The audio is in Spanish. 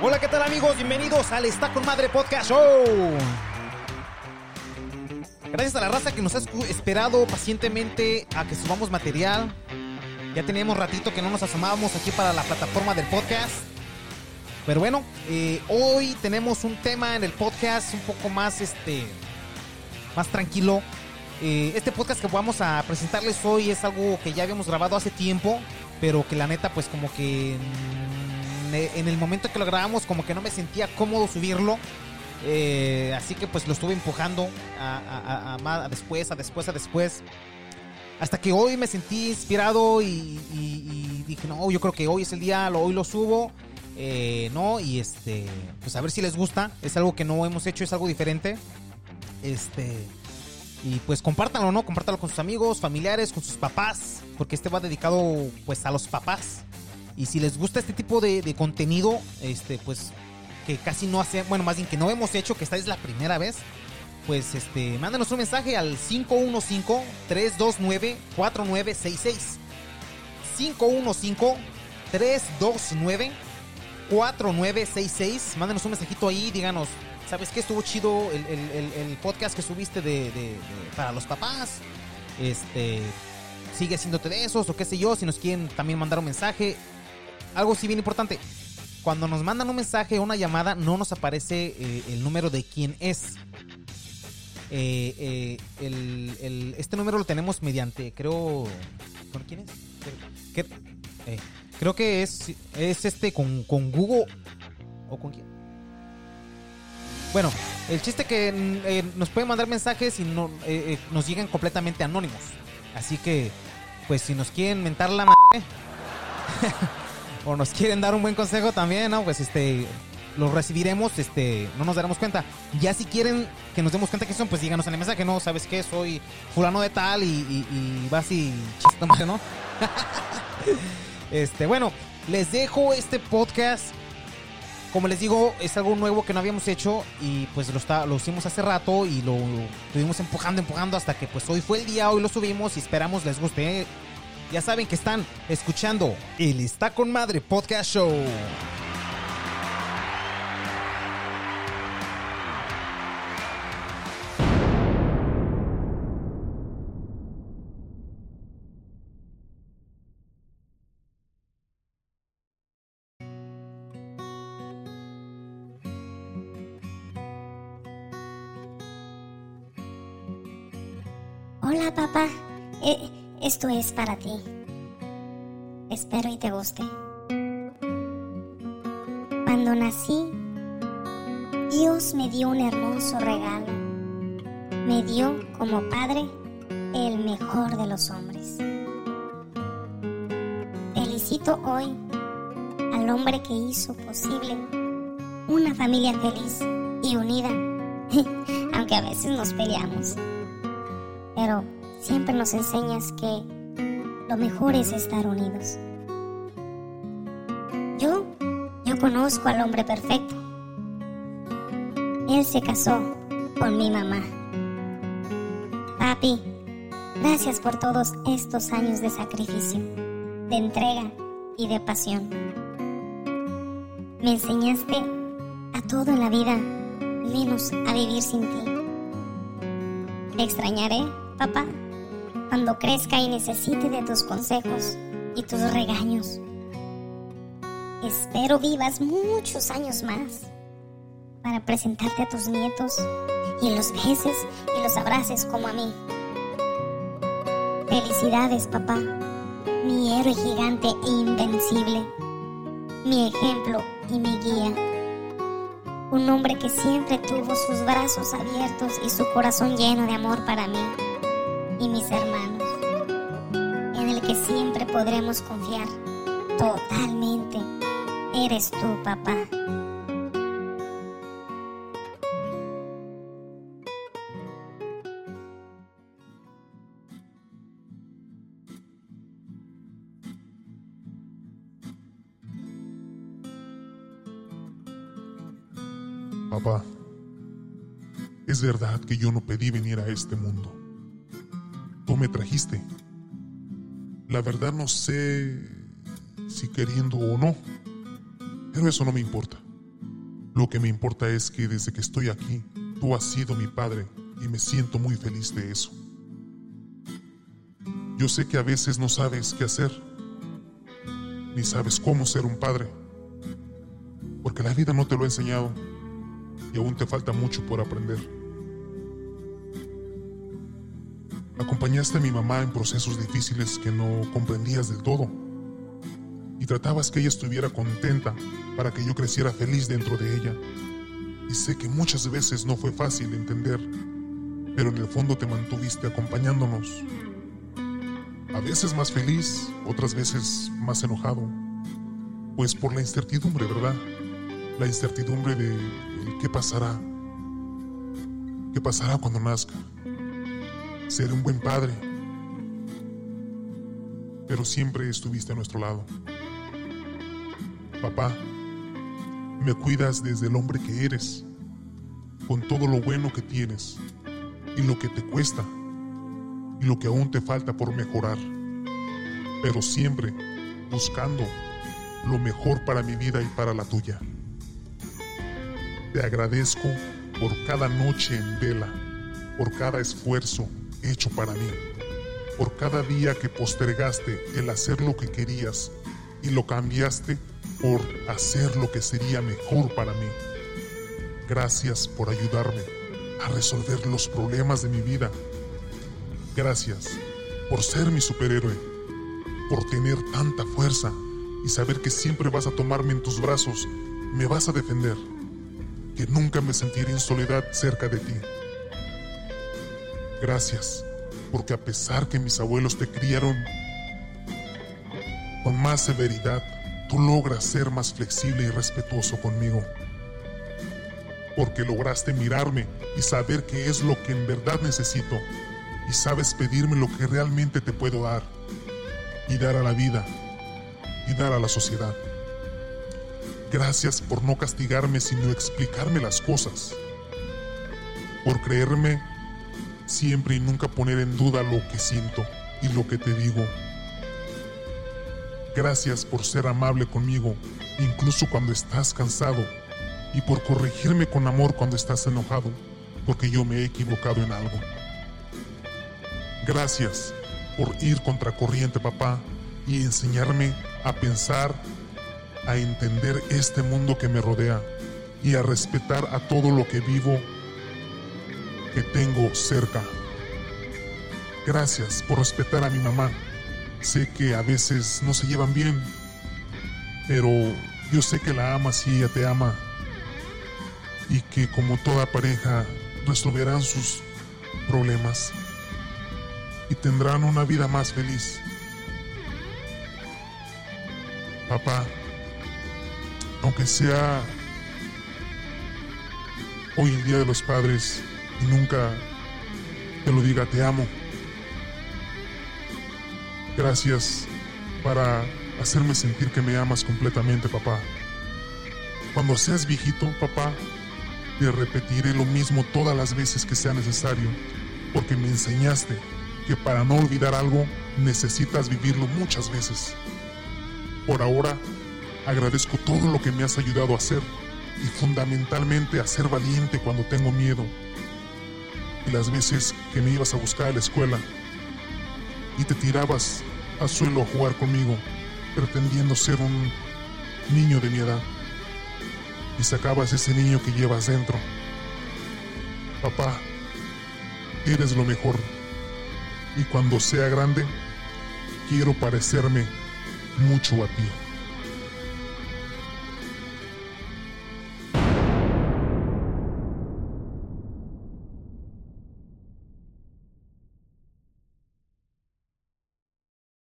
Hola, ¿qué tal amigos? Bienvenidos al Está Madre Podcast Show. Gracias a la raza que nos ha esperado pacientemente a que subamos material. Ya teníamos ratito que no nos asomábamos aquí para la plataforma del podcast. Pero bueno, eh, hoy tenemos un tema en el podcast un poco más, este, más tranquilo. Eh, este podcast que vamos a presentarles hoy es algo que ya habíamos grabado hace tiempo, pero que la neta, pues como que en el momento que lo grabamos, como que no me sentía cómodo subirlo. Eh, así que pues lo estuve empujando a, después, a después, a después. Hasta que hoy me sentí inspirado y, dije, no, yo creo que hoy es el día, hoy lo subo. eh, no, y este, pues a ver si les gusta. Es algo que no hemos hecho, es algo diferente. Este, y pues compártanlo, ¿no? Compártanlo con sus amigos, familiares, con sus papás, porque este va dedicado pues a los papás. Y si les gusta este tipo de, contenido, este, pues que casi no hace, bueno, más bien que no hemos hecho, que esta es la primera vez, pues este, mándanos un mensaje al 515-329-4966. 515-329-4966. Mándanos un mensajito ahí, díganos, ¿sabes qué? Estuvo chido el, el- el- podcast que subiste de, de- de- para los papás. Este, sigue haciéndote de esos o qué sé yo, si nos quieren también mandar un mensaje. Algo sí bien importante, cuando nos mandan un mensaje o una llamada, no nos aparece eh, el número de quién es. Eh, eh, el- el- este número lo tenemos mediante, creo. ¿Con quién es? ¿Qué- eh, creo que es, es este con, con Google. ¿O con quién? Bueno, el chiste que mm, eh, nos pueden mandar mensajes y no, eh, eh, nos llegan completamente anónimos. Así que, pues si nos quieren mentar la madre o nos quieren dar un buen consejo también, ¿no? Pues este lo recibiremos, este, no nos daremos cuenta. Ya si quieren que nos demos cuenta que son, pues díganos en el mensaje, ¿no? ¿Sabes qué? Soy fulano de tal y, y, vas y chistómate, ¿no? este, bueno, les dejo este podcast. Como les digo, es algo nuevo que no habíamos hecho y pues lo, está, lo hicimos hace rato y lo, lo estuvimos empujando, empujando hasta que pues hoy fue el día, hoy lo subimos y esperamos les guste. Ya saben que están escuchando el Está con Madre Podcast Show. Hola papá, Eh, esto es para ti. Espero y te guste. Cuando nací, Dios me dio un hermoso regalo. Me dio como padre el mejor de los hombres. Felicito hoy al hombre que hizo posible una familia feliz y unida, aunque a veces nos peleamos pero siempre nos enseñas que lo mejor es estar unidos. Yo, yo conozco al hombre perfecto. Él se casó con mi mamá. Papi, gracias por todos estos años de sacrificio, de entrega y de pasión. Me enseñaste a todo en la vida, menos a vivir sin ti. Te extrañaré, papá, cuando crezca y necesite de tus consejos y tus regaños. Espero vivas muchos años más para presentarte a tus nietos y los beses y los abraces como a mí. Felicidades, papá, mi héroe gigante e invencible, mi ejemplo y mi guía un hombre que siempre tuvo sus brazos abiertos y su corazón lleno de amor para mí y mis hermanos, en el que siempre podremos confiar totalmente. Eres tú, papá. Papá, es verdad que yo no pedí venir a este mundo. Me trajiste. La verdad no sé si queriendo o no. Pero eso no me importa. Lo que me importa es que desde que estoy aquí, tú has sido mi padre y me siento muy feliz de eso. Yo sé que a veces no sabes qué hacer, ni sabes cómo ser un padre, porque la vida no te lo ha enseñado y aún te falta mucho por aprender. Acompañaste a mi mamá en procesos difíciles que no comprendías del todo y tratabas que ella estuviera contenta para que yo creciera feliz dentro de ella. Y sé que muchas veces no fue fácil entender, pero en el fondo te mantuviste acompañándonos. A veces más feliz, otras veces más enojado, pues por la incertidumbre, ¿verdad? La incertidumbre de qué pasará, qué pasará cuando nazca. Seré un buen padre, pero siempre estuviste a nuestro lado. Papá, me cuidas desde el hombre que eres, con todo lo bueno que tienes y lo que te cuesta y lo que aún te falta por mejorar, pero siempre buscando lo mejor para mi vida y para la tuya. Te agradezco por cada noche en vela, por cada esfuerzo hecho para mí, por cada día que postergaste el hacer lo que querías y lo cambiaste por hacer lo que sería mejor para mí. Gracias por ayudarme a resolver los problemas de mi vida. Gracias por ser mi superhéroe, por tener tanta fuerza y saber que siempre vas a tomarme en tus brazos, me vas a defender, que nunca me sentiré en soledad cerca de ti. Gracias, porque a pesar que mis abuelos te criaron con más severidad, tú logras ser más flexible y respetuoso conmigo. Porque lograste mirarme y saber qué es lo que en verdad necesito y sabes pedirme lo que realmente te puedo dar y dar a la vida y dar a la sociedad. Gracias por no castigarme sino explicarme las cosas. Por creerme siempre y nunca poner en duda lo que siento y lo que te digo. Gracias por ser amable conmigo, incluso cuando estás cansado, y por corregirme con amor cuando estás enojado, porque yo me he equivocado en algo. Gracias por ir contracorriente, papá, y enseñarme a pensar, a entender este mundo que me rodea y a respetar a todo lo que vivo que tengo cerca. Gracias por respetar a mi mamá. Sé que a veces no se llevan bien, pero yo sé que la amas y ella te ama. Y que como toda pareja resolverán sus problemas y tendrán una vida más feliz. Papá, aunque sea hoy el Día de los Padres, y nunca te lo diga te amo. Gracias para hacerme sentir que me amas completamente, papá. Cuando seas viejito, papá, te repetiré lo mismo todas las veces que sea necesario, porque me enseñaste que para no olvidar algo necesitas vivirlo muchas veces. Por ahora, agradezco todo lo que me has ayudado a hacer y fundamentalmente a ser valiente cuando tengo miedo las veces que me ibas a buscar a la escuela y te tirabas al suelo a jugar conmigo, pretendiendo ser un niño de mi edad, y sacabas ese niño que llevas dentro. Papá, eres lo mejor, y cuando sea grande, quiero parecerme mucho a ti.